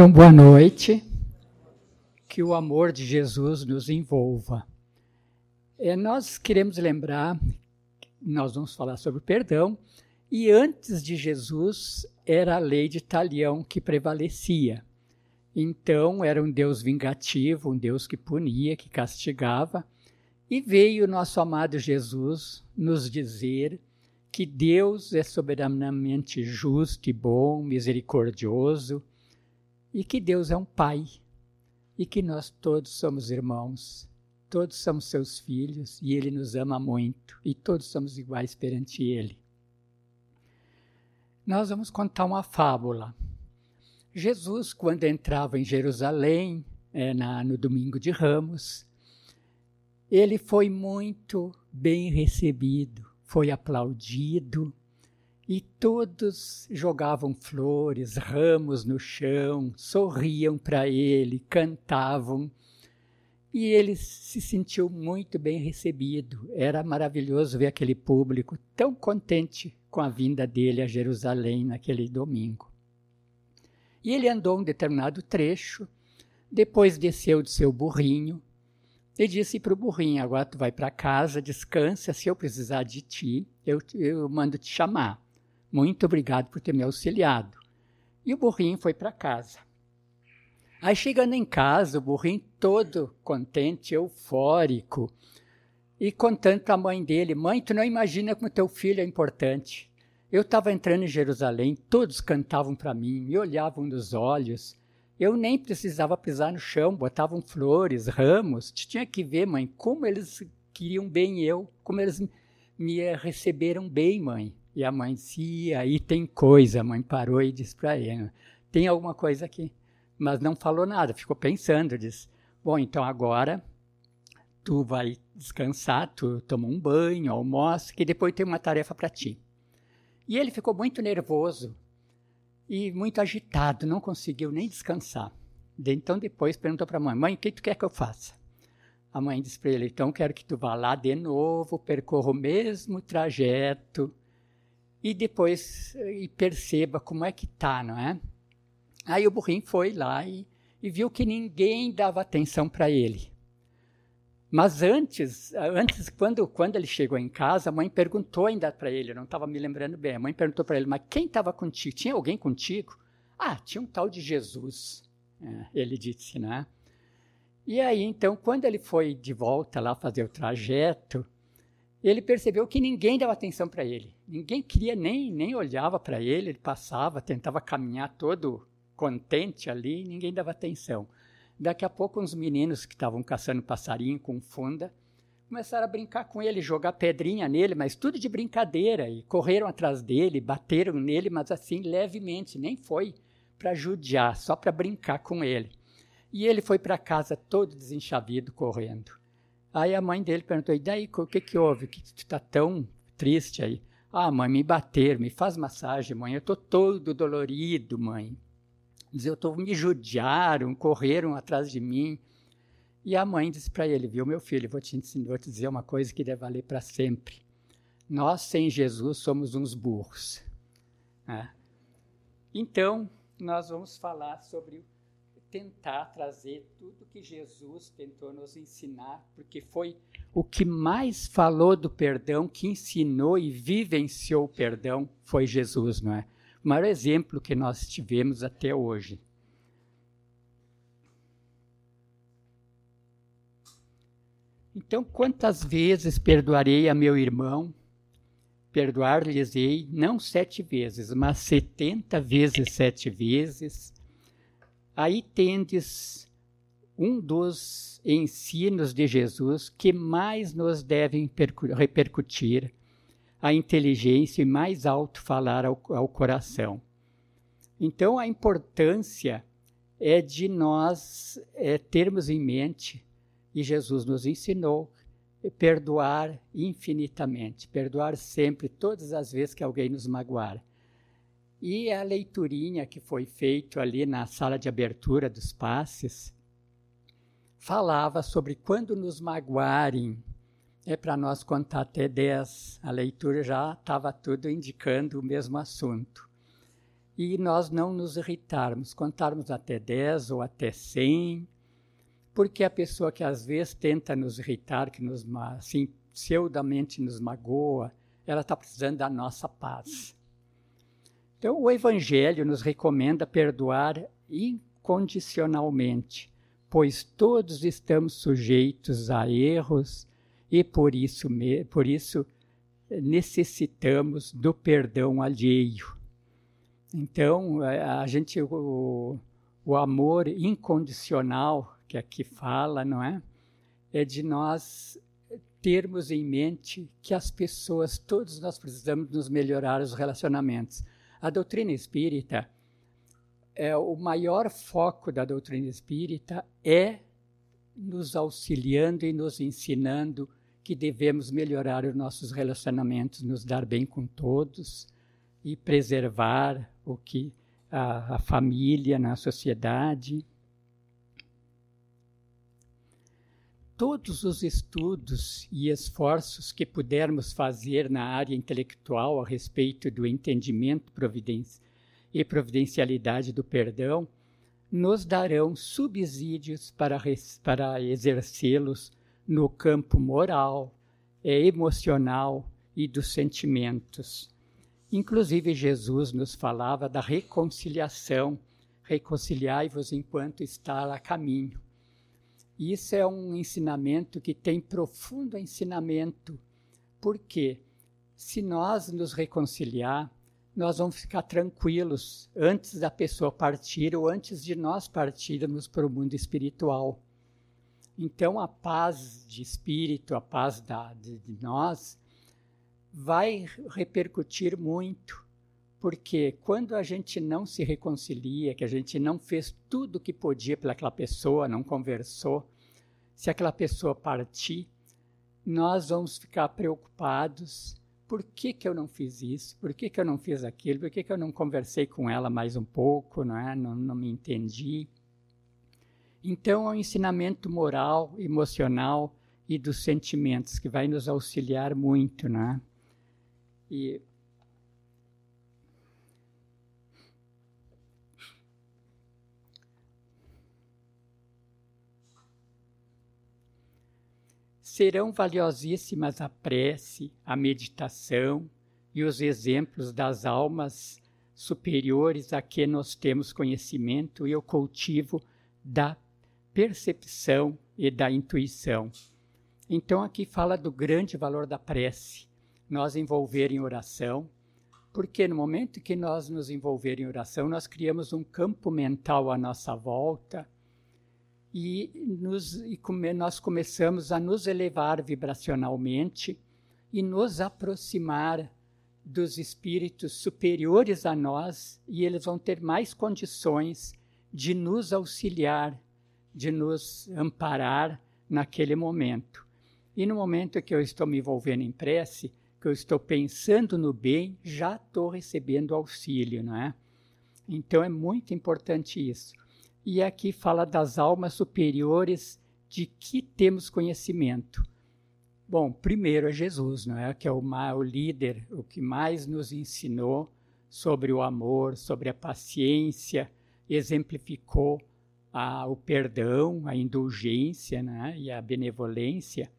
Então, boa noite. Que o amor de Jesus nos envolva. É, nós queremos lembrar, nós vamos falar sobre perdão, e antes de Jesus era a lei de Talião que prevalecia. Então era um Deus vingativo, um Deus que punia, que castigava, e veio nosso amado Jesus nos dizer que Deus é soberanamente justo e bom, misericordioso, e que Deus é um Pai, e que nós todos somos irmãos, todos somos seus filhos, e Ele nos ama muito, e todos somos iguais perante Ele. Nós vamos contar uma fábula. Jesus, quando entrava em Jerusalém, é, na, no domingo de Ramos, ele foi muito bem recebido, foi aplaudido, e todos jogavam flores, ramos no chão, sorriam para ele, cantavam. E ele se sentiu muito bem recebido. Era maravilhoso ver aquele público tão contente com a vinda dele a Jerusalém naquele domingo. E ele andou um determinado trecho, depois desceu de seu burrinho e disse para o burrinho: Agora tu vai para casa, descansa. Se eu precisar de ti, eu, eu mando te chamar. Muito obrigado por ter me auxiliado. E o burrinho foi para casa. Aí chegando em casa, o burrinho todo contente, eufórico, e contando para a mãe dele: Mãe, tu não imagina como teu filho é importante. Eu estava entrando em Jerusalém, todos cantavam para mim, me olhavam nos olhos. Eu nem precisava pisar no chão, botavam flores, ramos. Tinha que ver, mãe, como eles queriam bem eu, como eles me receberam bem, mãe. E a mãe disse, aí tem coisa. A mãe parou e disse para ele, tem alguma coisa aqui. Mas não falou nada, ficou pensando, disse, bom, então agora tu vai descansar, tu toma um banho, almoça, que depois tem uma tarefa para ti. E ele ficou muito nervoso e muito agitado, não conseguiu nem descansar. Então depois perguntou para a mãe, mãe, o que tu quer que eu faça? A mãe disse para ele, então quero que tu vá lá de novo, percorra o mesmo trajeto, e depois e perceba como é que tá, não é? Aí o burrinho foi lá e, e viu que ninguém dava atenção para ele. Mas antes, antes quando, quando ele chegou em casa, a mãe perguntou ainda para ele, eu não estava me lembrando bem, a mãe perguntou para ele, mas quem estava contigo? Tinha alguém contigo? Ah, tinha um tal de Jesus, é, ele disse, né? E aí, então, quando ele foi de volta lá fazer o trajeto, ele percebeu que ninguém dava atenção para ele. Ninguém queria nem, nem olhava para ele, ele passava, tentava caminhar todo contente ali, ninguém dava atenção. Daqui a pouco, uns meninos que estavam caçando passarinho com funda começaram a brincar com ele, jogar pedrinha nele, mas tudo de brincadeira, e correram atrás dele, bateram nele, mas assim, levemente, nem foi para judiar, só para brincar com ele. E ele foi para casa todo desenchavido, correndo. Aí a mãe dele perguntou: e daí, o que, que houve? que tu está tão triste aí? Ah, mãe, me bateram, me faz massagem, mãe. Eu estou todo dolorido, mãe. Diz, eu tô, me judiaram, correram atrás de mim. E a mãe disse para ele: Viu, meu filho, vou te, ensinar, vou te dizer uma coisa que deve valer para sempre. Nós, sem Jesus, somos uns burros. É. Então, nós vamos falar sobre tentar trazer tudo que Jesus tentou nos ensinar, porque foi o que mais falou do perdão, que ensinou e vivenciou o perdão, foi Jesus, não é? O maior exemplo que nós tivemos até hoje. Então, quantas vezes perdoarei a meu irmão? Perdoar-lhes-ei não sete vezes, mas setenta vezes sete vezes Aí tendes um dos ensinos de Jesus que mais nos devem repercutir a inteligência e mais alto falar ao, ao coração. Então, a importância é de nós é, termos em mente, e Jesus nos ensinou, perdoar infinitamente, perdoar sempre, todas as vezes que alguém nos magoar. E a leiturinha que foi feita ali na sala de abertura dos passes falava sobre quando nos magoarem, é para nós contar até 10. A leitura já estava tudo indicando o mesmo assunto. e nós não nos irritarmos, contarmos até 10 ou até 100, porque a pessoa que às vezes tenta nos irritar, que nos assim pseudamente nos magoa, ela está precisando da nossa paz. Então, o Evangelho nos recomenda perdoar incondicionalmente, pois todos estamos sujeitos a erros e por isso, por isso necessitamos do perdão alheio. Então, a gente, o, o amor incondicional que aqui fala, não é? É de nós termos em mente que as pessoas, todos nós precisamos nos melhorar os relacionamentos. A doutrina espírita, é, o maior foco da doutrina espírita é nos auxiliando e nos ensinando que devemos melhorar os nossos relacionamentos, nos dar bem com todos e preservar o que a, a família na sociedade. Todos os estudos e esforços que pudermos fazer na área intelectual a respeito do entendimento e providencialidade do perdão nos darão subsídios para, para exercê-los no campo moral, emocional e dos sentimentos. Inclusive, Jesus nos falava da reconciliação, reconciliai-vos enquanto está a caminho. Isso é um ensinamento que tem profundo ensinamento, porque se nós nos reconciliar, nós vamos ficar tranquilos antes da pessoa partir ou antes de nós partirmos para o mundo espiritual. Então, a paz de espírito, a paz da, de, de nós, vai repercutir muito porque quando a gente não se reconcilia, que a gente não fez tudo o que podia pelaquela pessoa, não conversou, se aquela pessoa partir, nós vamos ficar preocupados. Por que, que eu não fiz isso? Por que, que eu não fiz aquilo? Por que, que eu não conversei com ela mais um pouco? Não, é? não, não me entendi. Então, é um ensinamento moral, emocional e dos sentimentos que vai nos auxiliar muito. Né? E serão valiosíssimas a prece, a meditação e os exemplos das almas superiores a que nós temos conhecimento e o cultivo da percepção e da intuição. Então, aqui fala do grande valor da prece, nós envolver em oração, porque no momento que nós nos envolver em oração, nós criamos um campo mental à nossa volta e, nos, e come, nós começamos a nos elevar vibracionalmente e nos aproximar dos espíritos superiores a nós, e eles vão ter mais condições de nos auxiliar, de nos amparar naquele momento. E no momento que eu estou me envolvendo em prece, que eu estou pensando no bem, já estou recebendo auxílio, não é? Então é muito importante isso. E aqui fala das almas superiores de que temos conhecimento. Bom, primeiro é Jesus, não é? Que é o, o líder, o que mais nos ensinou sobre o amor, sobre a paciência, exemplificou a, o perdão, a indulgência né? e a benevolência,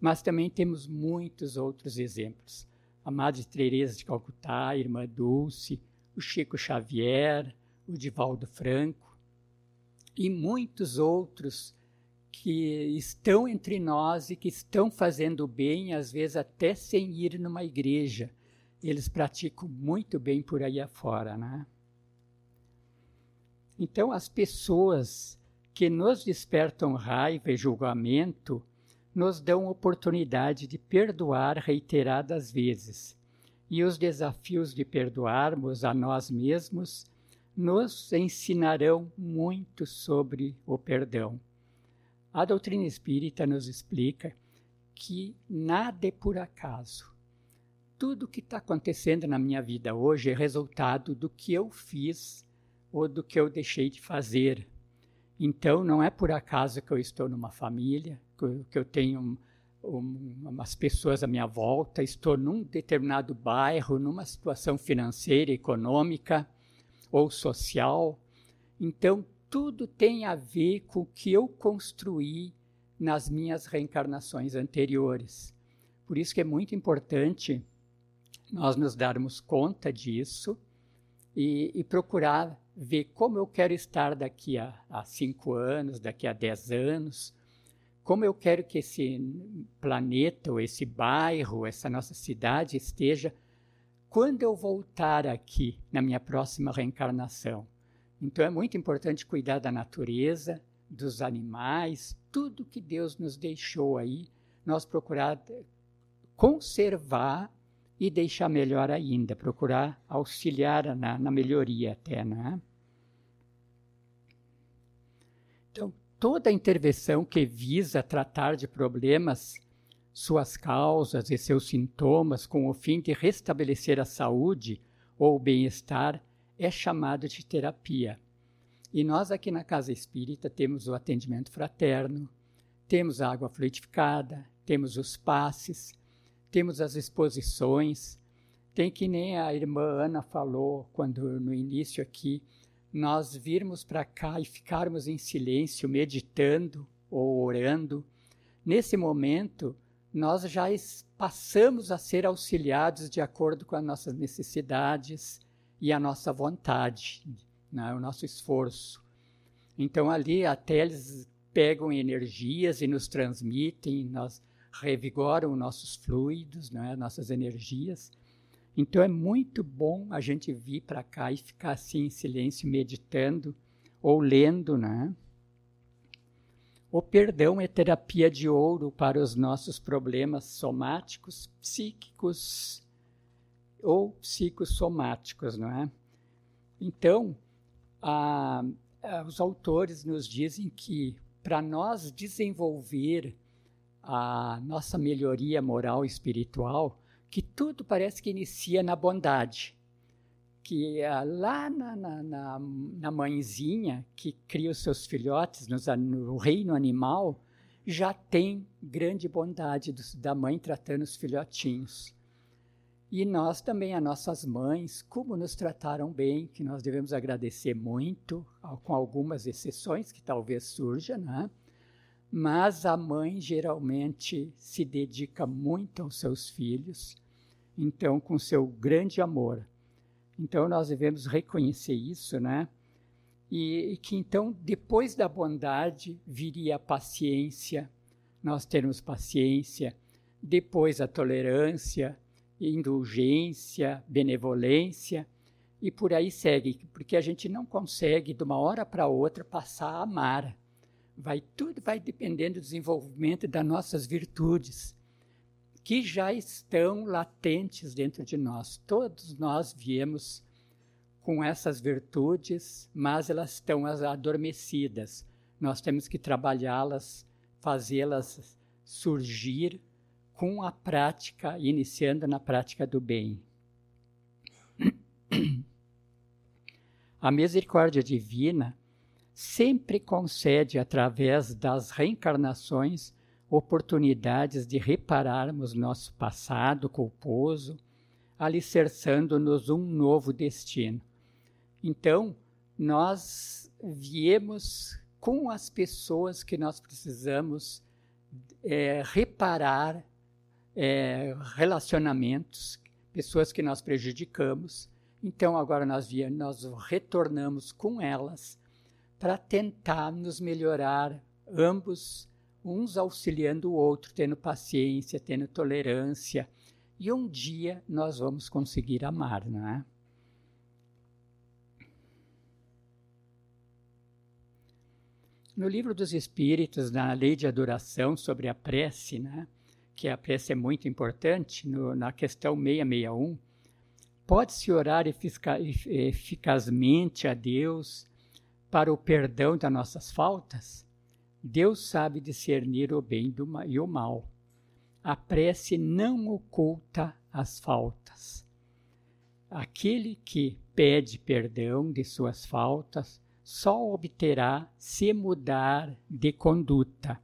mas também temos muitos outros exemplos. A Madre Teresa de Calcutá, a Irmã Dulce, o Chico Xavier, o Divaldo Franco, e muitos outros que estão entre nós e que estão fazendo bem, às vezes até sem ir numa igreja. Eles praticam muito bem por aí afora, né? Então, as pessoas que nos despertam raiva e julgamento nos dão oportunidade de perdoar reiteradas vezes. E os desafios de perdoarmos a nós mesmos nos ensinarão muito sobre o perdão. A doutrina espírita nos explica que nada é por acaso. Tudo que está acontecendo na minha vida hoje é resultado do que eu fiz ou do que eu deixei de fazer. Então, não é por acaso que eu estou numa família, que eu tenho um, umas pessoas à minha volta, estou num determinado bairro, numa situação financeira, econômica, ou social. Então, tudo tem a ver com o que eu construí nas minhas reencarnações anteriores. Por isso que é muito importante nós nos darmos conta disso e, e procurar ver como eu quero estar daqui a, a cinco anos, daqui a dez anos, como eu quero que esse planeta, ou esse bairro, essa nossa cidade esteja quando eu voltar aqui na minha próxima reencarnação. Então é muito importante cuidar da natureza, dos animais, tudo que Deus nos deixou aí, nós procurar conservar e deixar melhor ainda, procurar auxiliar na, na melhoria até, né? Então, toda intervenção que visa tratar de problemas, suas causas e seus sintomas com o fim de restabelecer a saúde ou o bem-estar é chamado de terapia. E nós aqui na Casa Espírita temos o atendimento fraterno, temos a água fluidificada, temos os passes, temos as exposições, tem que nem a irmã Ana falou quando no início aqui, nós virmos para cá e ficarmos em silêncio, meditando ou orando. Nesse momento, nós já passamos a ser auxiliados de acordo com as nossas necessidades e a nossa vontade, né, o nosso esforço. Então, ali até eles pegam energias e nos transmitem, nós revigoram nossos fluidos, né, nossas energias. Então é muito bom a gente vir para cá e ficar assim em silêncio, meditando ou lendo, né? O perdão é terapia de ouro para os nossos problemas somáticos, psíquicos ou psicossomáticos, não é? Então, a, a, os autores nos dizem que para nós desenvolver a nossa melhoria moral e espiritual, que tudo parece que inicia na bondade. Que uh, lá na, na, na, na, mãezinha que cria os seus filhotes no reino animal, já tem grande bondade da mãe tratando os filhotinhos. E nós também, as nossas mães, como nos trataram bem, que nós devemos agradecer muito, com algumas exceções que talvez surjam, né? mas a mãe geralmente se dedica muito aos seus filhos, então com seu grande amor. Então nós devemos reconhecer isso, né? E, e que então depois da bondade viria a paciência, nós termos paciência, depois a tolerância, indulgência, benevolência e por aí segue, porque a gente não consegue de uma hora para outra passar a amar vai tudo vai dependendo do desenvolvimento das nossas virtudes, que já estão latentes dentro de nós. Todos nós viemos com essas virtudes, mas elas estão adormecidas. Nós temos que trabalhá-las, fazê-las surgir com a prática, iniciando na prática do bem. A misericórdia divina sempre concede, através das reencarnações, oportunidades de repararmos nosso passado culposo, alicerçando-nos um novo destino. Então, nós viemos com as pessoas que nós precisamos é, reparar é, relacionamentos, pessoas que nós prejudicamos. Então, agora nós, viemos, nós retornamos com elas para tentar nos melhorar, ambos, uns auxiliando o outro, tendo paciência, tendo tolerância. E um dia nós vamos conseguir amar, não é? No livro dos Espíritos, na lei de adoração sobre a prece, né, que a prece é muito importante, no, na questão 661, pode-se orar eficazmente a Deus para o perdão das nossas faltas, Deus sabe discernir o bem e o mal. A prece não oculta as faltas. Aquele que pede perdão de suas faltas só obterá se mudar de conduta.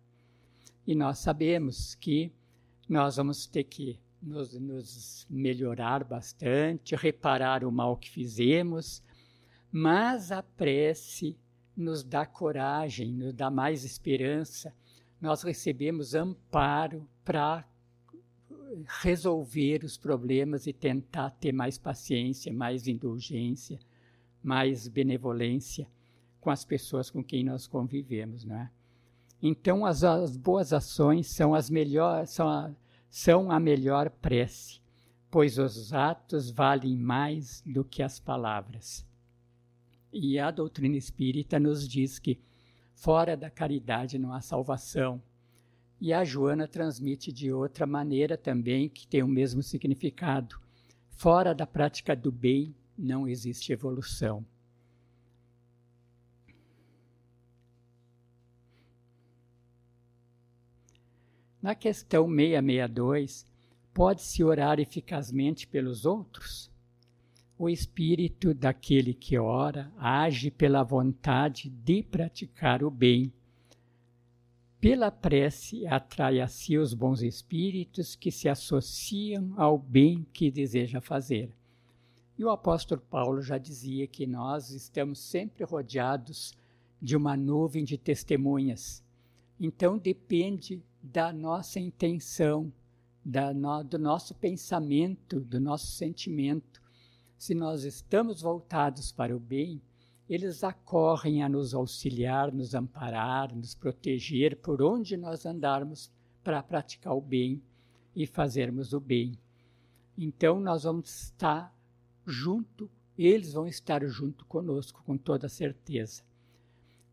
E nós sabemos que nós vamos ter que nos, nos melhorar bastante, reparar o mal que fizemos, Mas a prece nos dá coragem, nos dá mais esperança. Nós recebemos amparo para resolver os problemas e tentar ter mais paciência, mais indulgência, mais benevolência com as pessoas com quem nós convivemos, não é? Então as, as boas ações são as melhores, são a, são a melhor prece, pois os atos valem mais do que as palavras. E a doutrina espírita nos diz que fora da caridade não há salvação. E a Joana transmite de outra maneira também, que tem o mesmo significado. Fora da prática do bem não existe evolução. Na questão 662, pode-se orar eficazmente pelos outros? O espírito daquele que ora age pela vontade de praticar o bem. Pela prece, atrai a si os bons espíritos que se associam ao bem que deseja fazer. E o apóstolo Paulo já dizia que nós estamos sempre rodeados de uma nuvem de testemunhas. Então depende da nossa intenção, da no, do nosso pensamento, do nosso sentimento. Se nós estamos voltados para o bem, eles acorrem a nos auxiliar, nos amparar, nos proteger por onde nós andarmos para praticar o bem e fazermos o bem. Então nós vamos estar junto, eles vão estar junto conosco com toda certeza.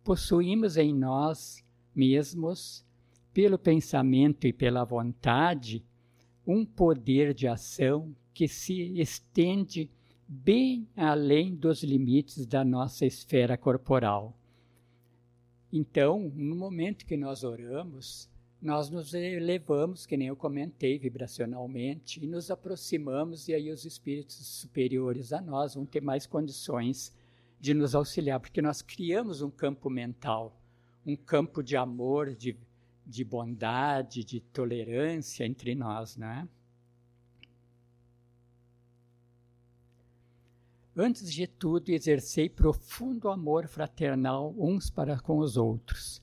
Possuímos em nós mesmos pelo pensamento e pela vontade, um poder de ação que se estende bem além dos limites da nossa esfera corporal. Então, no momento que nós oramos, nós nos elevamos, que nem eu comentei, vibracionalmente, e nos aproximamos, e aí os espíritos superiores a nós vão ter mais condições de nos auxiliar, porque nós criamos um campo mental, um campo de amor, de de bondade, de tolerância entre nós, né? Antes de tudo, exercei profundo amor fraternal uns para com os outros,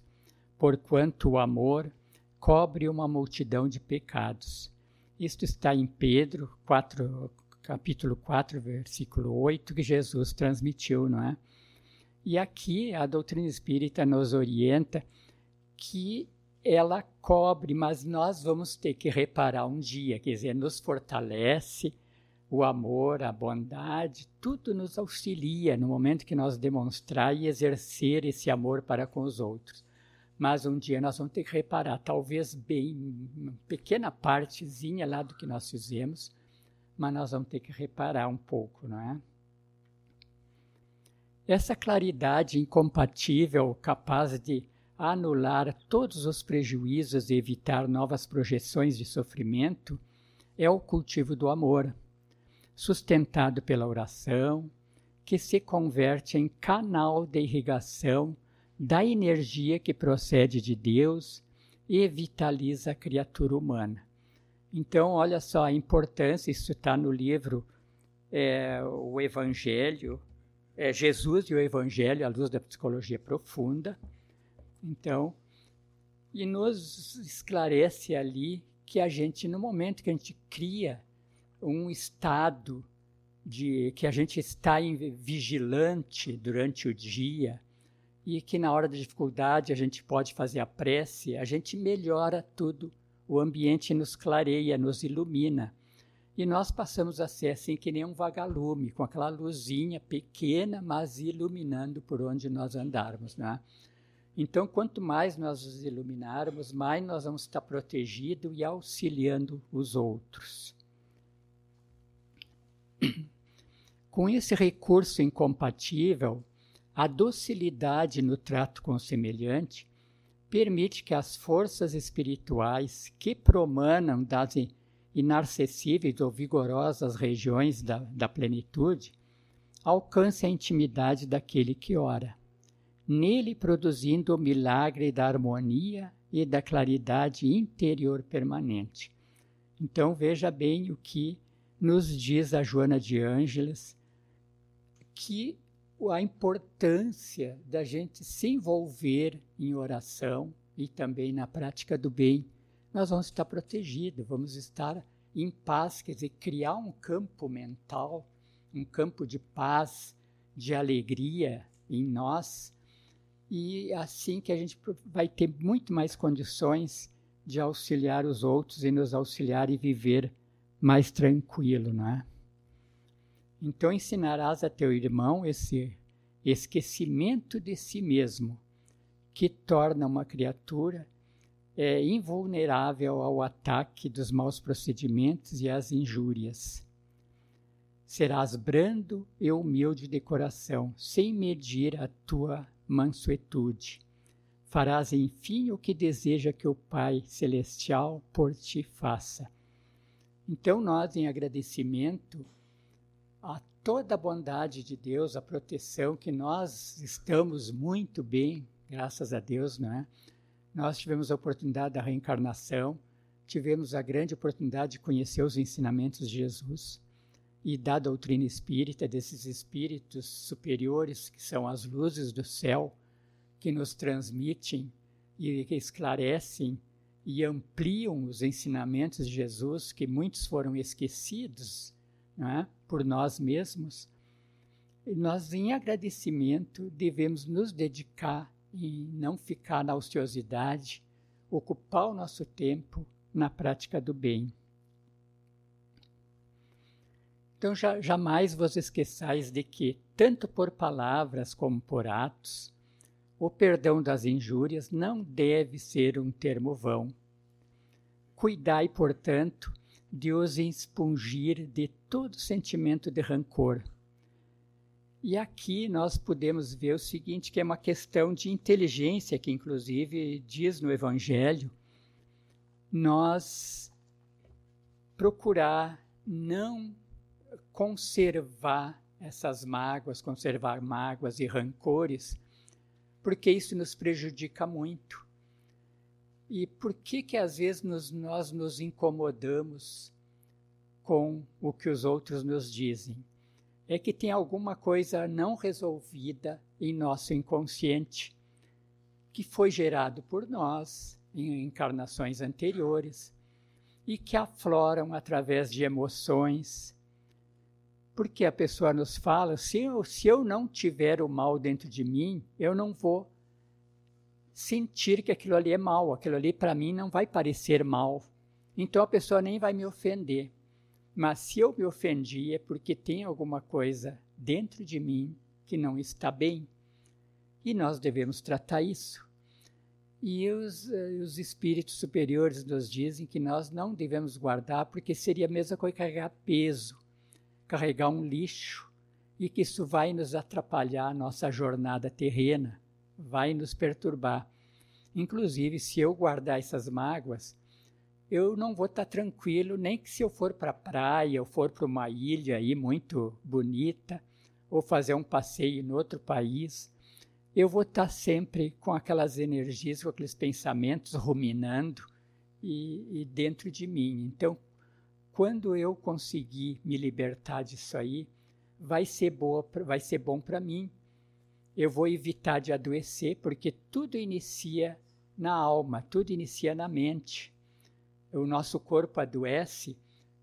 porquanto o amor cobre uma multidão de pecados. Isto está em Pedro 4, capítulo 4, versículo 8, que Jesus transmitiu, não é? E aqui a doutrina espírita nos orienta que ela cobre, mas nós vamos ter que reparar um dia, quer dizer, nos fortalece o amor, a bondade, tudo nos auxilia no momento que nós demonstrar e exercer esse amor para com os outros. Mas um dia nós vamos ter que reparar, talvez bem, uma pequena partezinha lá do que nós fizemos, mas nós vamos ter que reparar um pouco, não é? Essa claridade incompatível, capaz de anular todos os prejuízos e evitar novas projeções de sofrimento é o cultivo do amor, sustentado pela oração, que se converte em canal de irrigação da energia que procede de Deus e vitaliza a criatura humana. Então, olha só a importância, isso está no livro é, O Evangelho, é, Jesus e o Evangelho à luz da psicologia profunda, então, e nos esclarece ali que a gente, no momento que a gente cria um estado de que a gente está vigilante durante o dia e que na hora da dificuldade a gente pode fazer a prece, a gente melhora tudo, o ambiente nos clareia, nos ilumina. E nós passamos a ser assim que nem um vagalume, com aquela luzinha pequena, mas iluminando por onde nós andarmos, né? Então, quanto mais nós nos iluminarmos, mais nós vamos estar protegidos e auxiliando os outros. Com esse recurso incompatível, a docilidade no trato com o semelhante permite que as forças espirituais que promanam das inacessíveis ou vigorosas regiões da, da plenitude alcancem a intimidade daquele que ora nele produzindo o milagre da harmonia e da claridade interior permanente. Então veja bem o que nos diz a Joana de Ângeles, que a importância da gente se envolver em oração e também na prática do bem, nós vamos estar protegidos, vamos estar em paz, quer dizer, criar um campo mental, um campo de paz, de alegria em nós, e assim que a gente vai ter muito mais condições de auxiliar os outros e nos auxiliar e viver mais tranquilo, não é? Então ensinarás a teu irmão esse esquecimento de si mesmo, que torna uma criatura é, invulnerável ao ataque dos maus procedimentos e às injúrias. Serás brando e humilde de coração, sem medir a tua mansuetude. Farás, enfim, o que deseja que o Pai Celestial por ti faça. Então, nós, em agradecimento a toda a bondade de Deus, a proteção, que nós estamos muito bem, graças a Deus, não é? Nós tivemos a oportunidade da reencarnação, tivemos a grande oportunidade de conhecer os ensinamentos de Jesus e da doutrina espírita, desses espíritos superiores que são as luzes do céu, que nos transmitem e que esclarecem e ampliam os ensinamentos de Jesus, que muitos foram esquecidos é? por nós mesmos. Nós, em agradecimento, devemos nos dedicar e não ficar na ociosidade, ocupar o nosso tempo na prática do bem. Então, já, jamais vos esqueçais de que, tanto por palavras como por atos, o perdão das injúrias não deve ser um termo vão. Cuidai, portanto, de os expungir de todo sentimento de rancor, e aqui nós podemos ver o seguinte, que é uma questão de inteligência, que inclusive diz no Evangelho, nós procurar não conservar essas mágoas, conservar mágoas e rancores, porque isso nos prejudica muito. E por que que às vezes nos, nós nos incomodamos com o que os outros nos dizem? é que tem alguma coisa não resolvida em nosso inconsciente que foi gerado por nós em encarnações anteriores e que afloram através de emoções. Porque a pessoa nos fala: se eu, se eu não tiver o mal dentro de mim, eu não vou sentir que aquilo ali é mal, aquilo ali para mim não vai parecer mal. Então a pessoa nem vai me ofender. Mas se eu me ofendi é porque tem alguma coisa dentro de mim que não está bem. E nós devemos tratar isso. E os, uh, os espíritos superiores nos dizem que nós não devemos guardar, porque seria a mesma coisa carregar peso, carregar um lixo, e que isso vai nos atrapalhar a nossa jornada terrena, vai nos perturbar. Inclusive, se eu guardar essas mágoas, eu não vou estar tranquilo, nem que se eu for para a praia, ou for para uma ilha aí muito bonita, ou fazer um passeio em outro país, eu vou estar sempre com aquelas energias, com aqueles pensamentos ruminando e, e dentro de mim. Então, quando eu conseguir me libertar disso aí, vai ser boa, vai ser bom para mim. Eu vou evitar de adoecer, porque tudo inicia na alma, tudo inicia na mente o nosso corpo adoece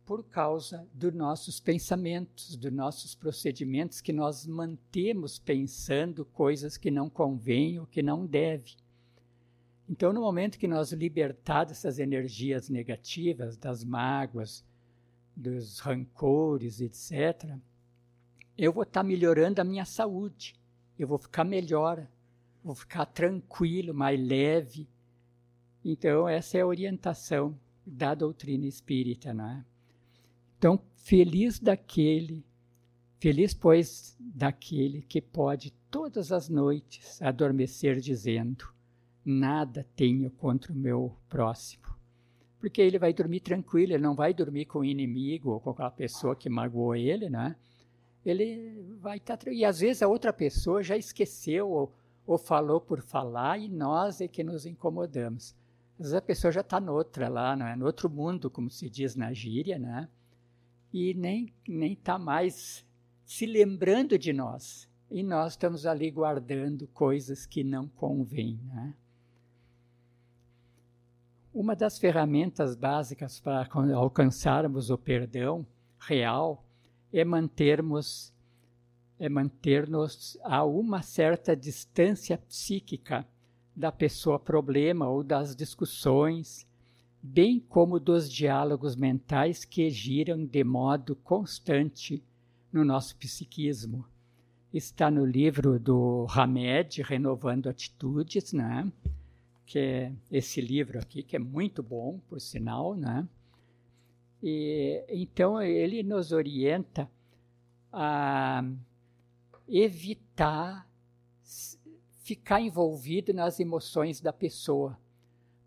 por causa dos nossos pensamentos, dos nossos procedimentos que nós mantemos pensando coisas que não convêm ou que não deve. Então, no momento que nós libertar dessas energias negativas, das mágoas, dos rancores, etc., eu vou estar melhorando a minha saúde, eu vou ficar melhor, vou ficar tranquilo, mais leve. Então, essa é a orientação da doutrina espírita, não é? Então, feliz daquele, feliz pois daquele que pode todas as noites adormecer dizendo: nada tenho contra o meu próximo. Porque ele vai dormir tranquilo, ele não vai dormir com o inimigo ou com aquela pessoa que magoou ele, né? Ele vai estar tá, e às vezes a outra pessoa já esqueceu ou, ou falou por falar e nós é que nos incomodamos. Às vezes a pessoa já está noutra lá, não é? no outro mundo, como se diz na gíria, né? e nem nem está mais se lembrando de nós. e nós estamos ali guardando coisas que não convêm. Né? Uma das ferramentas básicas para alcançarmos o perdão real é mantermos é manter-nos a uma certa distância psíquica da pessoa problema ou das discussões, bem como dos diálogos mentais que giram de modo constante no nosso psiquismo. Está no livro do Hamed, Renovando Atitudes, né? Que é esse livro aqui, que é muito bom, por sinal, né? E, então, ele nos orienta a evitar ficar envolvido nas emoções da pessoa,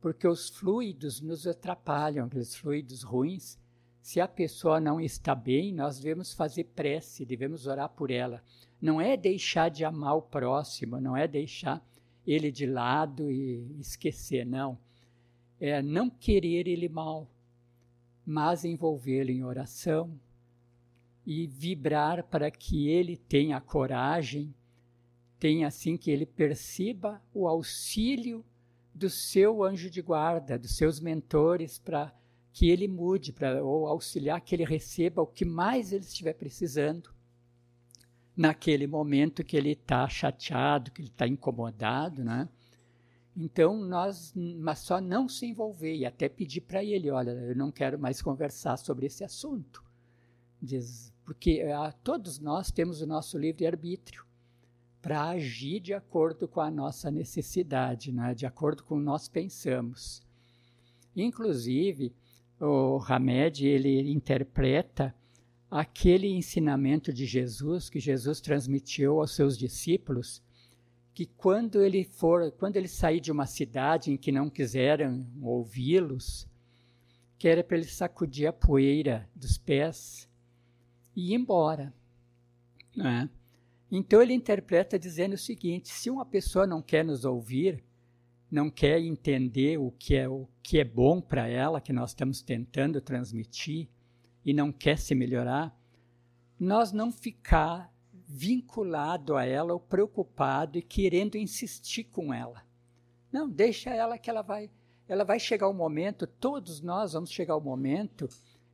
porque os fluidos nos atrapalham, os fluidos ruins. Se a pessoa não está bem, nós devemos fazer prece, devemos orar por ela. Não é deixar de amar o próximo, não é deixar ele de lado e esquecer, não. É não querer ele mal, mas envolvê-lo em oração, e vibrar para que ele tenha coragem, tenha assim que ele perceba o auxílio do seu anjo de guarda, dos seus mentores, para que ele mude, para ou auxiliar que ele receba o que mais ele estiver precisando naquele momento que ele está chateado, que ele está incomodado, né? Então nós, mas só não se envolver e até pedir para ele, olha, eu não quero mais conversar sobre esse assunto. Diz, porque ah, todos nós temos o nosso livre-arbítrio para agir de acordo com a nossa necessidade, né? de acordo com o nós pensamos. Inclusive, o Hamed ele interpreta aquele ensinamento de Jesus que Jesus transmitiu aos seus discípulos, que quando ele for, quando ele sair de uma cidade em que não quiseram ouvi-los, que era para ele sacudir a poeira dos pés e ir embora. Né? Então ele interpreta dizendo o seguinte: se uma pessoa não quer nos ouvir, não quer entender o que é o que é bom para ela, que nós estamos tentando transmitir, e não quer se melhorar, nós não ficar vinculado a ela ou preocupado e querendo insistir com ela. Não, deixa ela que ela vai, ela vai chegar o um momento, todos nós vamos chegar o um momento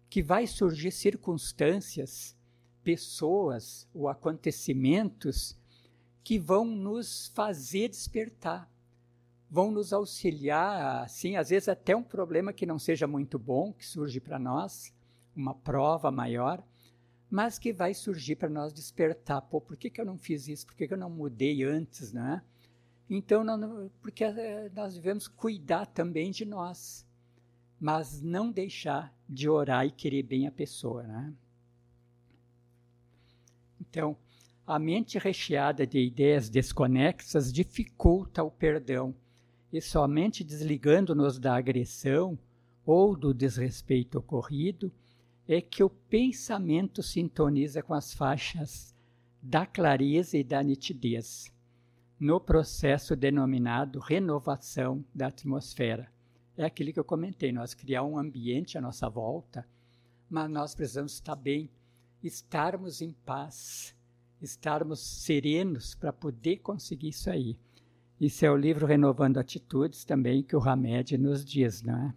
que vai surgir circunstâncias, pessoas ou acontecimentos que vão nos fazer despertar, vão nos auxiliar, assim, às vezes até um problema que não seja muito bom que surge para nós, uma prova maior, mas que vai surgir para nós despertar. Pô, por que, que eu não fiz isso? Por que, que eu não mudei antes, né? Então, não, porque eh, nós devemos cuidar também de nós mas não deixar de orar e querer bem a pessoa. Né? Então, a mente recheada de ideias desconexas dificulta o perdão, e somente desligando-nos da agressão ou do desrespeito ocorrido é que o pensamento sintoniza com as faixas da clareza e da nitidez, no processo denominado renovação da atmosfera é aquilo que eu comentei, nós criar um ambiente à nossa volta, mas nós precisamos estar bem, estarmos em paz, estarmos serenos para poder conseguir isso aí. Isso é o livro Renovando Atitudes também que o Hamed nos diz, não é?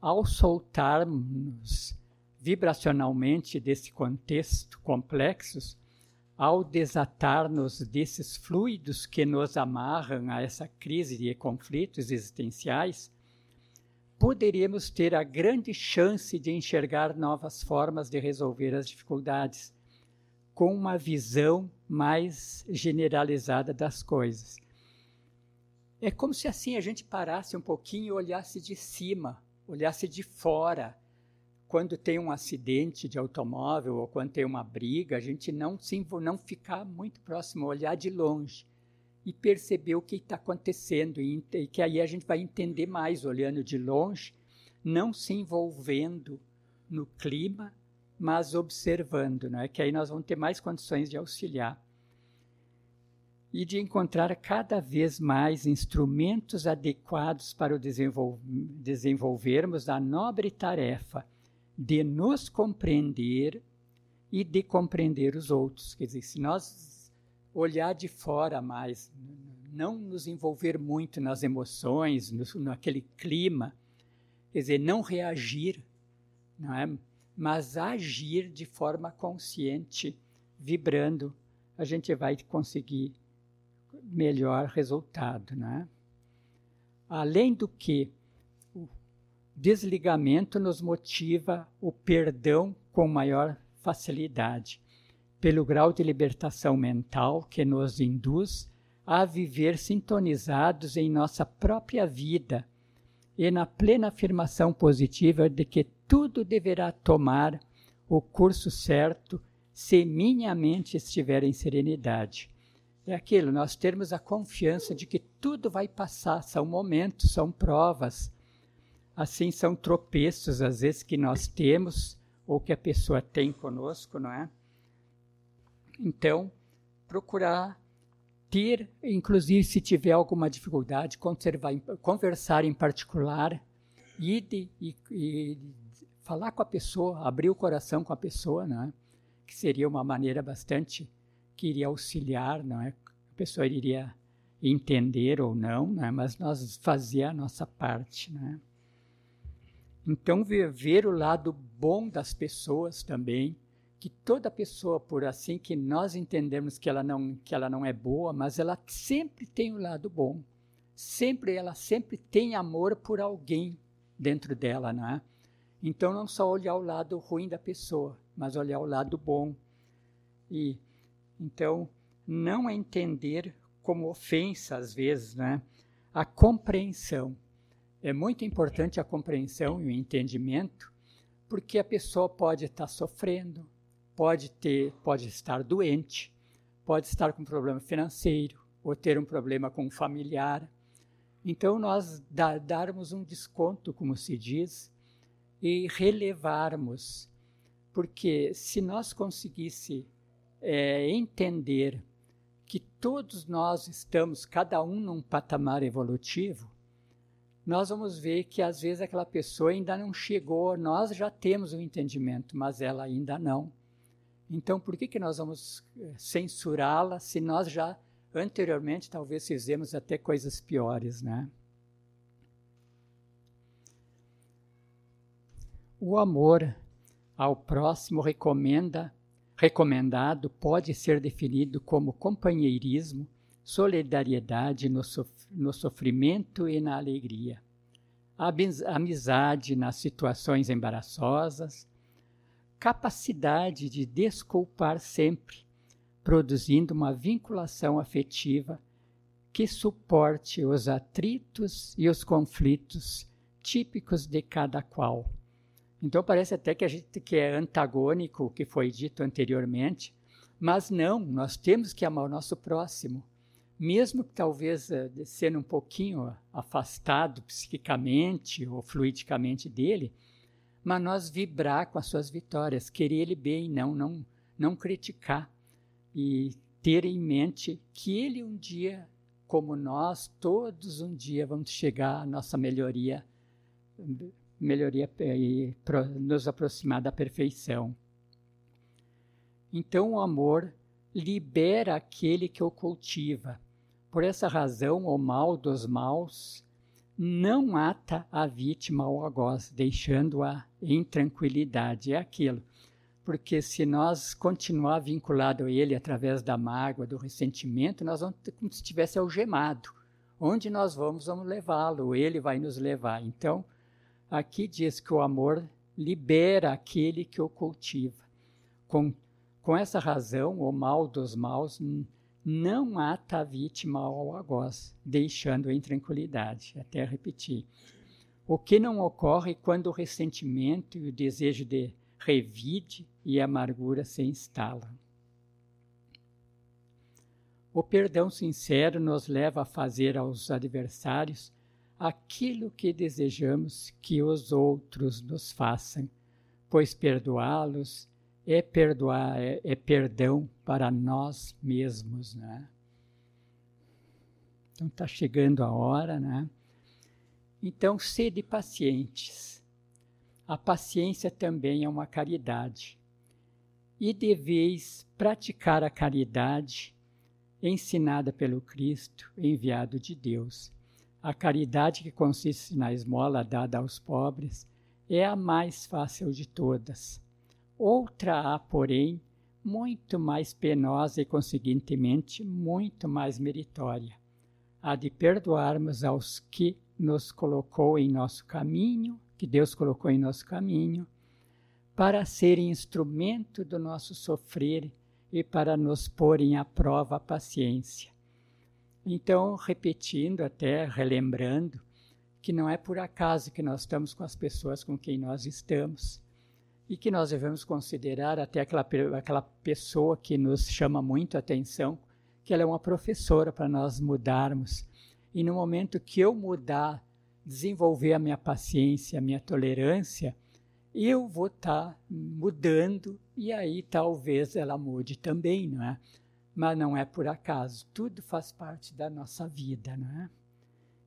Ao soltarmos vibracionalmente desse contexto complexos, ao desatar-nos desses fluidos que nos amarram a essa crise de conflitos existenciais, poderíamos ter a grande chance de enxergar novas formas de resolver as dificuldades, com uma visão mais generalizada das coisas. É como se assim a gente parasse um pouquinho e olhasse de cima, olhasse de fora quando tem um acidente de automóvel ou quando tem uma briga, a gente não, se, não ficar muito próximo, olhar de longe e perceber o que está acontecendo, e, e que aí a gente vai entender mais olhando de longe, não se envolvendo no clima, mas observando, né? que aí nós vamos ter mais condições de auxiliar. E de encontrar cada vez mais instrumentos adequados para o desenvol desenvolvermos a nobre tarefa de nos compreender e de compreender os outros. Quer dizer, se nós olhar de fora mais, não nos envolver muito nas emoções, no, naquele clima, quer dizer, não reagir, não é? mas agir de forma consciente, vibrando, a gente vai conseguir melhor resultado. Né? Além do que, o desligamento nos motiva o perdão com maior facilidade, pelo grau de libertação mental que nos induz a viver sintonizados em nossa própria vida e na plena afirmação positiva de que tudo deverá tomar o curso certo se minha mente estiver em serenidade. É aquilo, nós termos a confiança de que tudo vai passar, são momentos, são provas. Assim, são tropeços, às vezes, que nós temos ou que a pessoa tem conosco, não é? Então, procurar ter, inclusive, se tiver alguma dificuldade, conversar em particular de, e, e, falar com a pessoa, abrir o coração com a pessoa, né? que seria uma maneira bastante que iria auxiliar, não é? A pessoa iria entender ou não, né? mas nós fazia a nossa parte, né? Então ver, o lado bom das pessoas também, que toda pessoa, por assim que nós entendemos que ela não que ela não é boa, mas ela sempre tem o lado bom. Sempre ela sempre tem amor por alguém dentro dela, não é? Então não só olhar o lado ruim da pessoa, mas olhar o lado bom. E então não entender como ofensa às vezes, né? A compreensão. É muito importante a compreensão e o entendimento, porque a pessoa pode estar sofrendo, pode ter, pode estar doente, pode estar com problema financeiro ou ter um problema com um familiar. Então nós dá, darmos um desconto, como se diz, e relevarmos, porque se nós conseguisse é, entender que todos nós estamos, cada um num patamar evolutivo, nós vamos ver que às vezes aquela pessoa ainda não chegou, nós já temos o um entendimento, mas ela ainda não. Então, por que, que nós vamos eh, censurá-la se nós já anteriormente talvez fizemos até coisas piores, né? O amor ao próximo recomenda, recomendado pode ser definido como companheirismo, solidariedade no, sof no sofrimento e na alegria, amizade nas situações embaraçosas, capacidade de desculpar sempre, produzindo uma vinculação afetiva que suporte os atritos e os conflitos típicos de cada qual. Então parece até que a gente que é antagônico o que foi dito anteriormente, mas não, nós temos que amar o nosso próximo, mesmo que talvez uh, sendo um pouquinho afastado psiquicamente ou fluidicamente dele, mas nós vibrar com as suas vitórias, querer ele bem, não, não, não criticar. E ter em mente que ele um dia, como nós, todos um dia vamos chegar à nossa melhoria, melhoria e nos aproximar da perfeição. Então o amor libera aquele que o cultiva. Por essa razão, o mal dos maus não ata a vítima ao algoz, deixando-a em tranquilidade. É aquilo. Porque se nós continuar vinculado a ele através da mágoa, do ressentimento, nós vamos como se estivesse algemado. Onde nós vamos, vamos levá-lo, ele vai nos levar. Então, aqui diz que o amor libera aquele que o cultiva. Com, com essa razão, o mal dos maus não ata a vítima ao algoz, deixando-o em tranquilidade. Até repetir. O que não ocorre quando o ressentimento e o desejo de revide e amargura se instalam. O perdão sincero nos leva a fazer aos adversários aquilo que desejamos que os outros nos façam, pois perdoá-los é perdoar, é, é perdão para nós mesmos, né? Então está chegando a hora, né? Então sede pacientes. A paciência também é uma caridade. e deveis praticar a caridade ensinada pelo Cristo, enviado de Deus. A caridade que consiste na esmola dada aos pobres é a mais fácil de todas. Outra há, porém, muito mais penosa e, conseguintemente, muito mais meritória. A de perdoarmos aos que nos colocou em nosso caminho, que Deus colocou em nosso caminho, para serem instrumento do nosso sofrer e para nos porem à prova a paciência. Então, repetindo, até relembrando, que não é por acaso que nós estamos com as pessoas com quem nós estamos e que nós devemos considerar até aquela, aquela pessoa que nos chama muito a atenção, que ela é uma professora para nós mudarmos. E no momento que eu mudar, desenvolver a minha paciência, a minha tolerância, eu vou estar tá mudando e aí talvez ela mude também, não é? Mas não é por acaso, tudo faz parte da nossa vida, não é?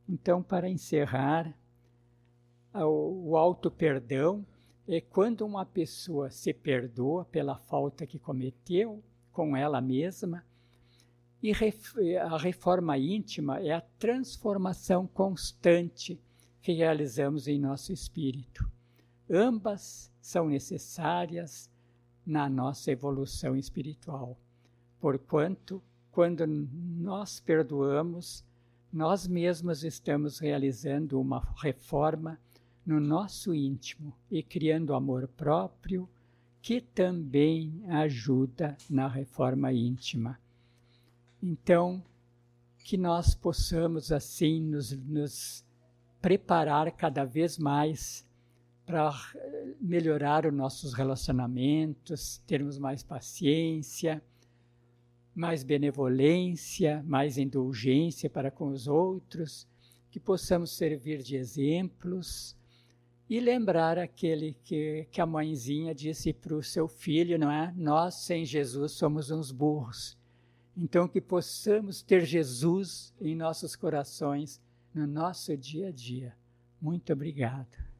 Então, para encerrar, o auto-perdão é quando uma pessoa se perdoa pela falta que cometeu com ela mesma, e a reforma íntima é a transformação constante que realizamos em nosso espírito. Ambas são necessárias na nossa evolução espiritual, porquanto, quando nós perdoamos, nós mesmos estamos realizando uma reforma no nosso íntimo e criando amor próprio, que também ajuda na reforma íntima. Então, que nós possamos assim nos, nos preparar cada vez mais para melhorar os nossos relacionamentos, termos mais paciência, mais benevolência, mais indulgência para com os outros, que possamos servir de exemplos e lembrar aquele que, que a mãezinha disse para o seu filho, não é? Nós sem Jesus somos uns burros. Então que possamos ter Jesus em nossos corações no nosso dia a dia. Muito obrigado.